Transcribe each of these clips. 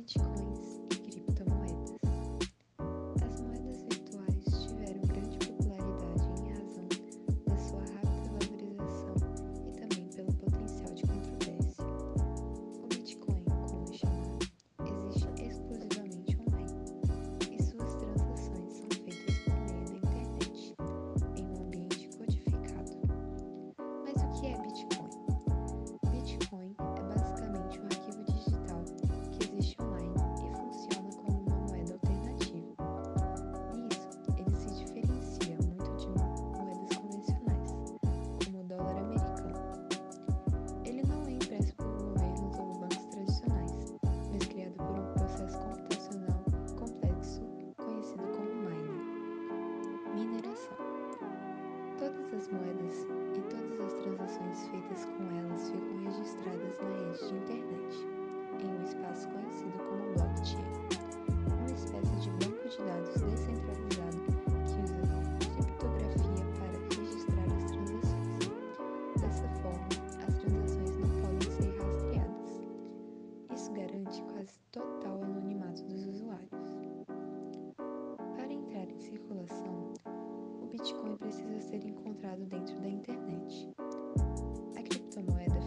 一起。Todas as moedas e todas as transações feitas com elas ficam registradas na rede de internet, em um espaço conhecido como blockchain. precisa ser encontrado dentro da internet. A criptomoeda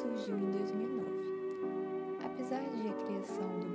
surgiu em 2009. Apesar de a criação do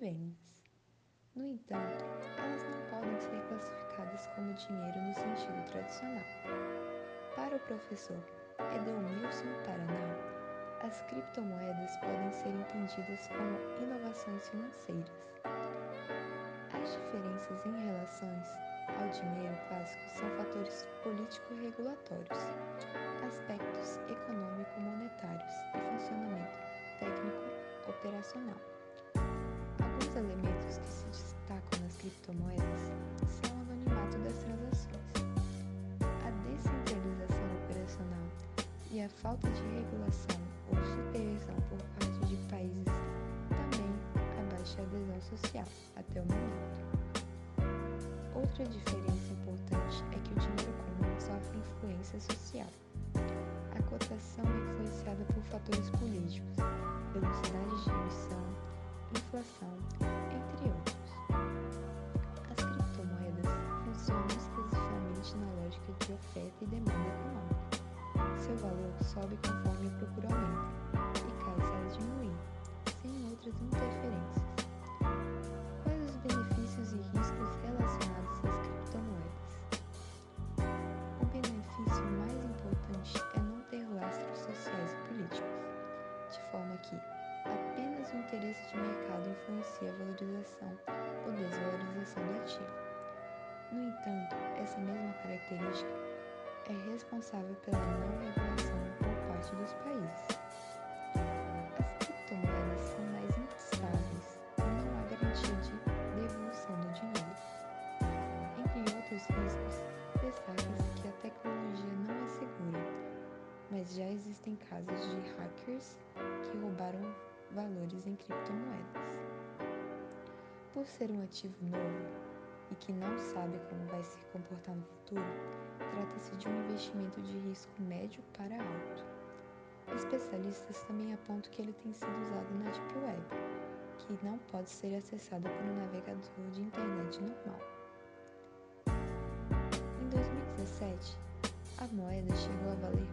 No entanto, elas não podem ser classificadas como dinheiro no sentido tradicional. Para o professor Edelmilson Paraná, as criptomoedas podem ser entendidas como inovações financeiras. As diferenças em relações ao dinheiro clássico são fatores político-regulatórios, aspectos econômico-monetários e funcionamento criptomoedas são o anonimato das transações, a descentralização operacional e a falta de regulação ou supervisão por parte de países também abaixa a baixa adesão social até o momento. Outra diferença importante é que o dinheiro comum sofre influência social. A cotação é influenciada por fatores políticos, velocidade de emissão, inflação sobe conforme o procuramento, e caso ela diminuir, sem outras interferências. já existem casos de hackers que roubaram valores em criptomoedas. Por ser um ativo novo e que não sabe como vai se comportar no futuro, trata-se de um investimento de risco médio para alto. Especialistas também apontam que ele tem sido usado na Deep Web, que não pode ser acessado por um navegador de internet normal. Em 2017, a moeda chegou a valer